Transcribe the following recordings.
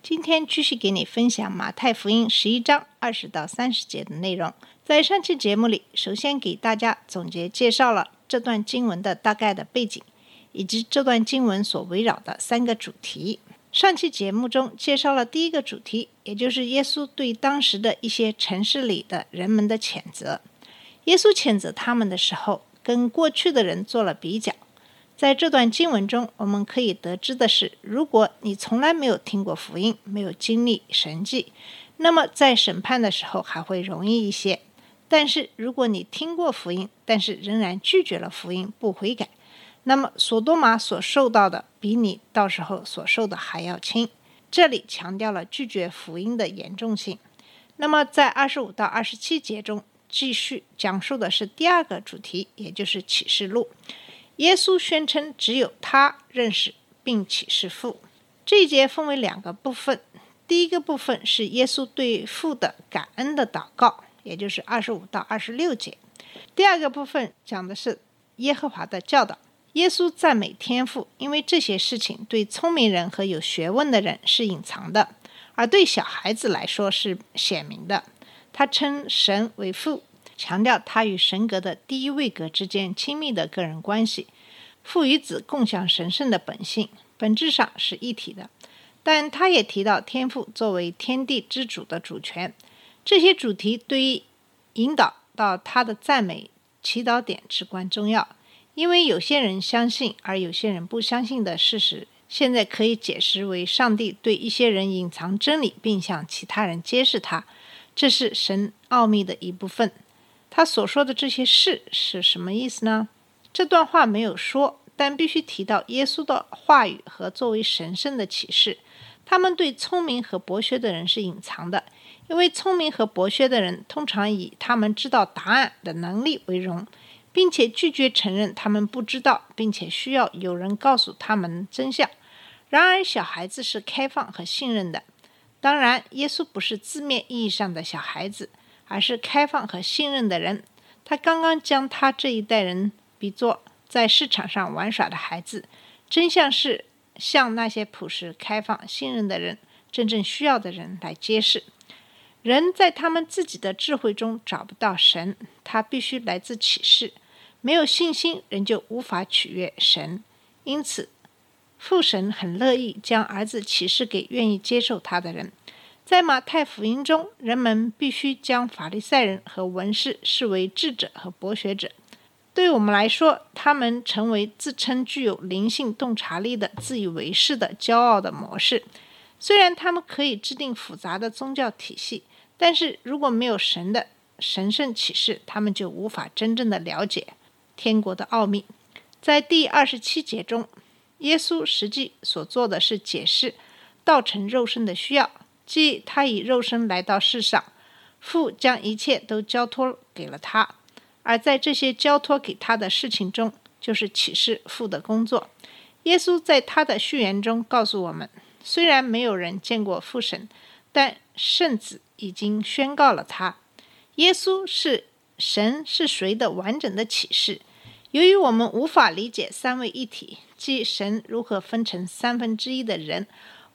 今天继续给你分享马太福音十一章二十到三十节的内容。在上期节目里，首先给大家总结介绍了这段经文的大概的背景，以及这段经文所围绕的三个主题。上期节目中介绍了第一个主题，也就是耶稣对当时的一些城市里的人们的谴责。耶稣谴责他们的时候，跟过去的人做了比较。在这段经文中，我们可以得知的是，如果你从来没有听过福音，没有经历神迹，那么在审判的时候还会容易一些。但是如果你听过福音，但是仍然拒绝了福音，不悔改，那么索多玛所受到的比你到时候所受的还要轻。这里强调了拒绝福音的严重性。那么在二十五到二十七节中，继续讲述的是第二个主题，也就是启示录。耶稣宣称只有他认识并启示父。这一节分为两个部分，第一个部分是耶稣对父的感恩的祷告，也就是二十五到二十六节；第二个部分讲的是耶和华的教导。耶稣赞美天父，因为这些事情对聪明人和有学问的人是隐藏的，而对小孩子来说是显明的。他称神为父，强调他与神格的第一位格之间亲密的个人关系。父与子共享神圣的本性，本质上是一体的。但他也提到天父作为天地之主的主权。这些主题对于引导到他的赞美祈祷点至关重要，因为有些人相信，而有些人不相信的事实，现在可以解释为上帝对一些人隐藏真理，并向其他人揭示它。这是神奥秘的一部分。他所说的这些事是什么意思呢？这段话没有说，但必须提到耶稣的话语和作为神圣的启示。他们对聪明和博学的人是隐藏的，因为聪明和博学的人通常以他们知道答案的能力为荣，并且拒绝承认他们不知道，并且需要有人告诉他们真相。然而，小孩子是开放和信任的。当然，耶稣不是字面意义上的小孩子，而是开放和信任的人。他刚刚将他这一代人比作在市场上玩耍的孩子。真相是向那些朴实、开放、信任的人、真正需要的人来揭示。人在他们自己的智慧中找不到神，他必须来自启示。没有信心，人就无法取悦神。因此，父神很乐意将儿子启示给愿意接受他的人。在马太福音中，人们必须将法利赛人和文士视为智者和博学者。对我们来说，他们成为自称具有灵性洞察力的自以为是的骄傲的模式。虽然他们可以制定复杂的宗教体系，但是如果没有神的神圣启示，他们就无法真正的了解天国的奥秘。在第二十七节中，耶稣实际所做的是解释道成肉身的需要，即他以肉身来到世上，父将一切都交托给了他。而在这些交托给他的事情中，就是启示父的工作。耶稣在他的序言中告诉我们，虽然没有人见过父神，但圣子已经宣告了他。耶稣是神是谁的完整的启示。由于我们无法理解三位一体，即神如何分成三分之一的人，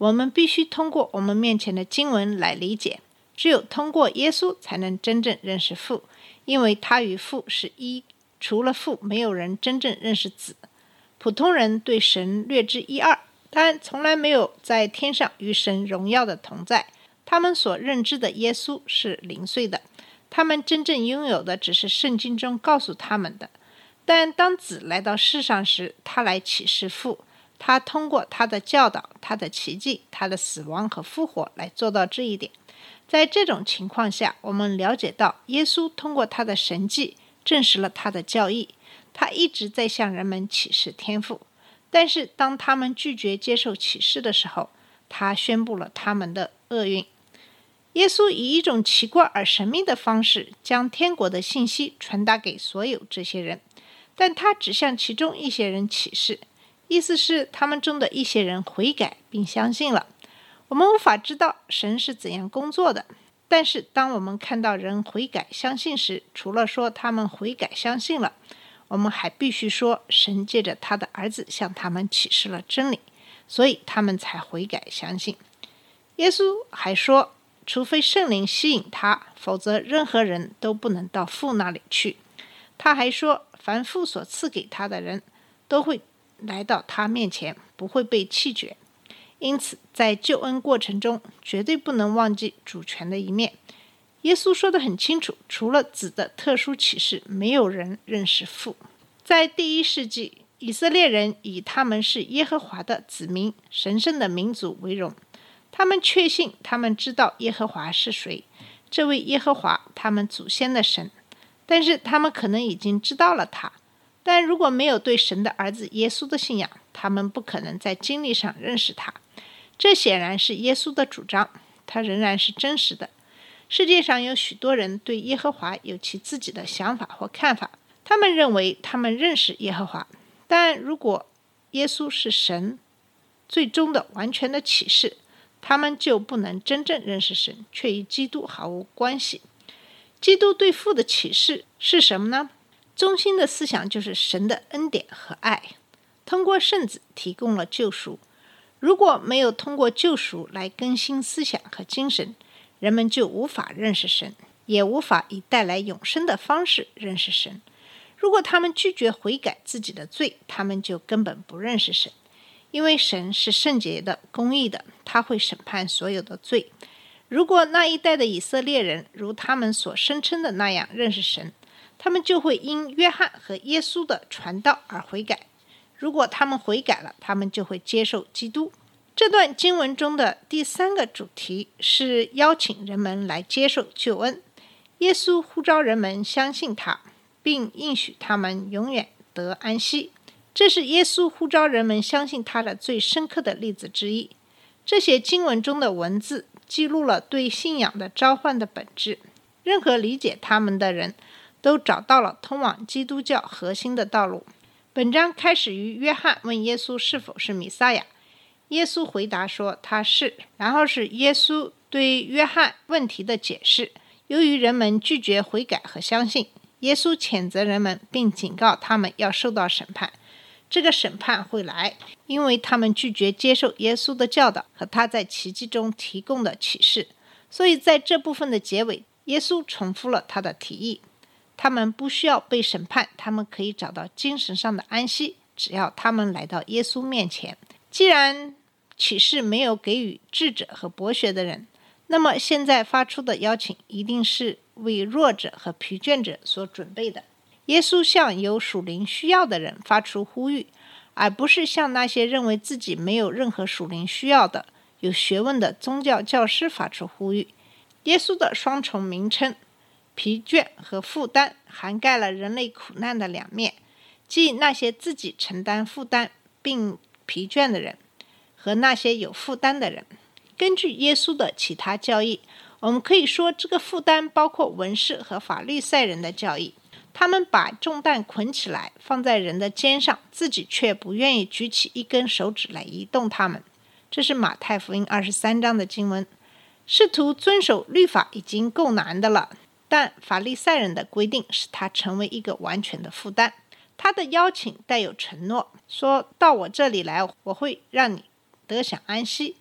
我们必须通过我们面前的经文来理解。只有通过耶稣，才能真正认识父。因为他与父是一，除了父，没有人真正认识子。普通人对神略知一二，但从来没有在天上与神荣耀的同在。他们所认知的耶稣是零碎的，他们真正拥有的只是圣经中告诉他们的。但当子来到世上时，他来启示父，他通过他的教导、他的奇迹、他的死亡和复活来做到这一点。在这种情况下，我们了解到，耶稣通过他的神迹证实了他的教义。他一直在向人们启示天赋，但是当他们拒绝接受启示的时候，他宣布了他们的厄运。耶稣以一种奇怪而神秘的方式将天国的信息传达给所有这些人，但他只向其中一些人启示，意思是他们中的一些人悔改并相信了。我们无法知道神是怎样工作的，但是当我们看到人悔改相信时，除了说他们悔改相信了，我们还必须说神借着他的儿子向他们启示了真理，所以他们才悔改相信。耶稣还说。除非圣灵吸引他，否则任何人都不能到父那里去。他还说，凡父所赐给他的人，都会来到他面前，不会被弃绝。因此，在救恩过程中，绝对不能忘记主权的一面。耶稣说得很清楚：除了子的特殊启示，没有人认识父。在第一世纪，以色列人以他们是耶和华的子民、神圣的民族为荣。他们确信，他们知道耶和华是谁，这位耶和华，他们祖先的神。但是他们可能已经知道了他，但如果没有对神的儿子耶稣的信仰，他们不可能在经历上认识他。这显然是耶稣的主张，他仍然是真实的。世界上有许多人对耶和华有其自己的想法或看法，他们认为他们认识耶和华，但如果耶稣是神最终的完全的启示。他们就不能真正认识神，却与基督毫无关系。基督对父的启示是什么呢？中心的思想就是神的恩典和爱，通过圣子提供了救赎。如果没有通过救赎来更新思想和精神，人们就无法认识神，也无法以带来永生的方式认识神。如果他们拒绝悔改自己的罪，他们就根本不认识神。因为神是圣洁的、公义的，他会审判所有的罪。如果那一代的以色列人如他们所声称的那样认识神，他们就会因约翰和耶稣的传道而悔改。如果他们悔改了，他们就会接受基督。这段经文中的第三个主题是邀请人们来接受救恩。耶稣呼召人们相信他，并应许他们永远得安息。这是耶稣呼召人们相信他的最深刻的例子之一。这些经文中的文字记录了对信仰的召唤的本质。任何理解他们的人都找到了通往基督教核心的道路。本章开始于约翰问耶稣是否是弥撒亚，耶稣回答说他是。然后是耶稣对约翰问题的解释。由于人们拒绝悔改和相信，耶稣谴责人们，并警告他们要受到审判。这个审判会来，因为他们拒绝接受耶稣的教导和他在奇迹中提供的启示。所以，在这部分的结尾，耶稣重复了他的提议：他们不需要被审判，他们可以找到精神上的安息，只要他们来到耶稣面前。既然启示没有给予智者和博学的人，那么现在发出的邀请一定是为弱者和疲倦者所准备的。耶稣向有属灵需要的人发出呼吁，而不是向那些认为自己没有任何属灵需要的有学问的宗教教师发出呼吁。耶稣的双重名称“疲倦”和“负担”涵盖了人类苦难的两面，即那些自己承担负担并疲倦的人，和那些有负担的人。根据耶稣的其他教义，我们可以说这个负担包括文士和法律赛人的教义。他们把重担捆起来，放在人的肩上，自己却不愿意举起一根手指来移动他们。这是马太福音二十三章的经文。试图遵守律法已经够难的了，但法利赛人的规定使他成为一个完全的负担。他的邀请带有承诺，说到我这里来，我会让你得享安息。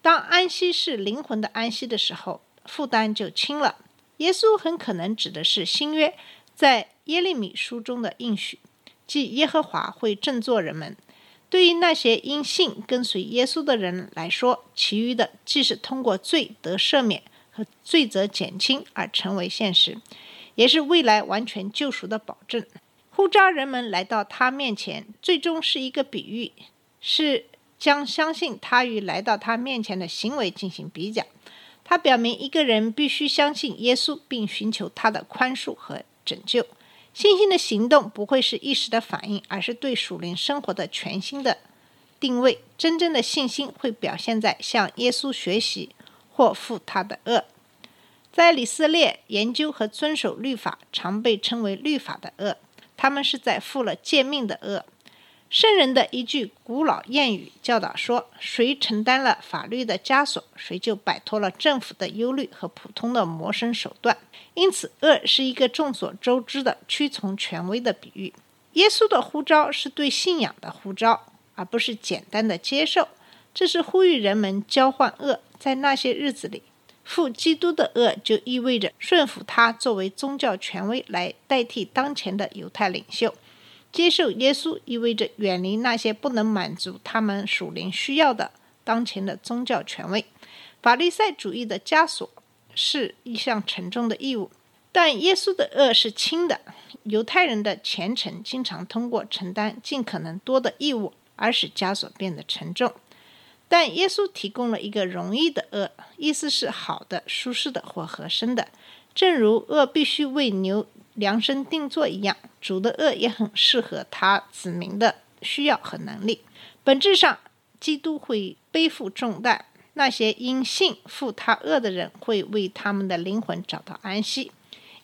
当安息是灵魂的安息的时候，负担就轻了。耶稣很可能指的是新约。在耶利米书中的应许，即耶和华会振作人们。对于那些因信跟随耶稣的人来说，其余的既是通过罪得赦免和罪责减轻而成为现实，也是未来完全救赎的保证。呼召人们来到他面前，最终是一个比喻，是将相信他与来到他面前的行为进行比较。他表明一个人必须相信耶稣，并寻求他的宽恕和。拯救信心的行动不会是一时的反应，而是对属灵生活的全新的定位。真正的信心会表现在向耶稣学习或负他的恶。在以色列，研究和遵守律法常被称为律法的恶，他们是在负了诫命的恶。圣人的一句古老谚语教导说：“谁承担了法律的枷锁，谁就摆脱了政府的忧虑和普通的谋生手段。”因此，恶是一个众所周知的屈从权威的比喻。耶稣的呼召是对信仰的呼召，而不是简单的接受。这是呼吁人们交换恶。在那些日子里，负基督的恶就意味着顺服他作为宗教权威来代替当前的犹太领袖。接受耶稣意味着远离那些不能满足他们属灵需要的当前的宗教权威。法利赛主义的枷锁是一项沉重的义务，但耶稣的恶是轻的。犹太人的虔诚经常通过承担尽可能多的义务而使枷锁变得沉重。但耶稣提供了一个容易的恶，意思是好的、舒适的或合身的。正如恶必须为牛。量身定做一样，主的恶也很适合他子民的需要和能力。本质上，基督会背负重担，那些因信负他恶的人会为他们的灵魂找到安息。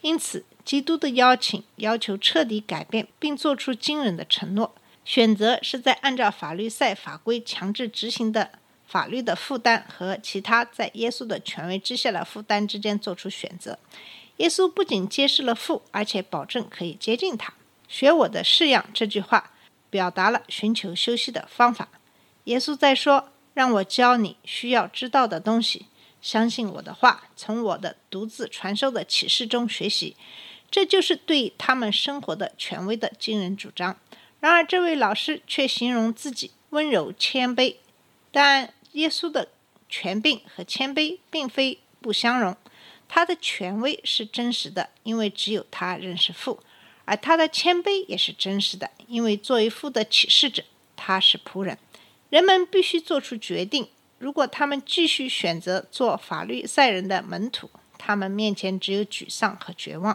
因此，基督的邀请要求彻底改变，并做出惊人的承诺。选择是在按照法律赛法规强制执行的法律的负担和其他在耶稣的权威之下的负担之间做出选择。耶稣不仅揭示了父，而且保证可以接近他。学我的式样这句话，表达了寻求休息的方法。耶稣在说：“让我教你需要知道的东西，相信我的话，从我的独自传授的启示中学习。”这就是对他们生活的权威的惊人主张。然而，这位老师却形容自己温柔谦卑。但耶稣的权柄和谦卑并非不相容。他的权威是真实的，因为只有他认识父；而他的谦卑也是真实的，因为作为父的启示者，他是仆人。人们必须做出决定：如果他们继续选择做法律赛人的门徒，他们面前只有沮丧和绝望；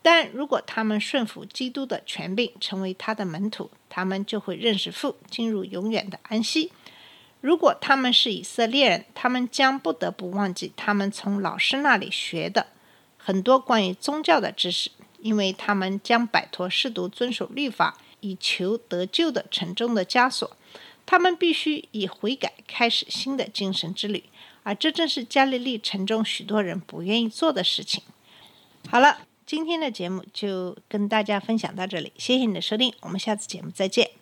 但如果他们顺服基督的权柄，成为他的门徒，他们就会认识父，进入永远的安息。如果他们是以色列人，他们将不得不忘记他们从老师那里学的很多关于宗教的知识，因为他们将摆脱试图遵守律法以求得救的沉重的枷锁。他们必须以悔改开始新的精神之旅，而这正是加利利城中许多人不愿意做的事情。好了，今天的节目就跟大家分享到这里，谢谢你的收听，我们下次节目再见。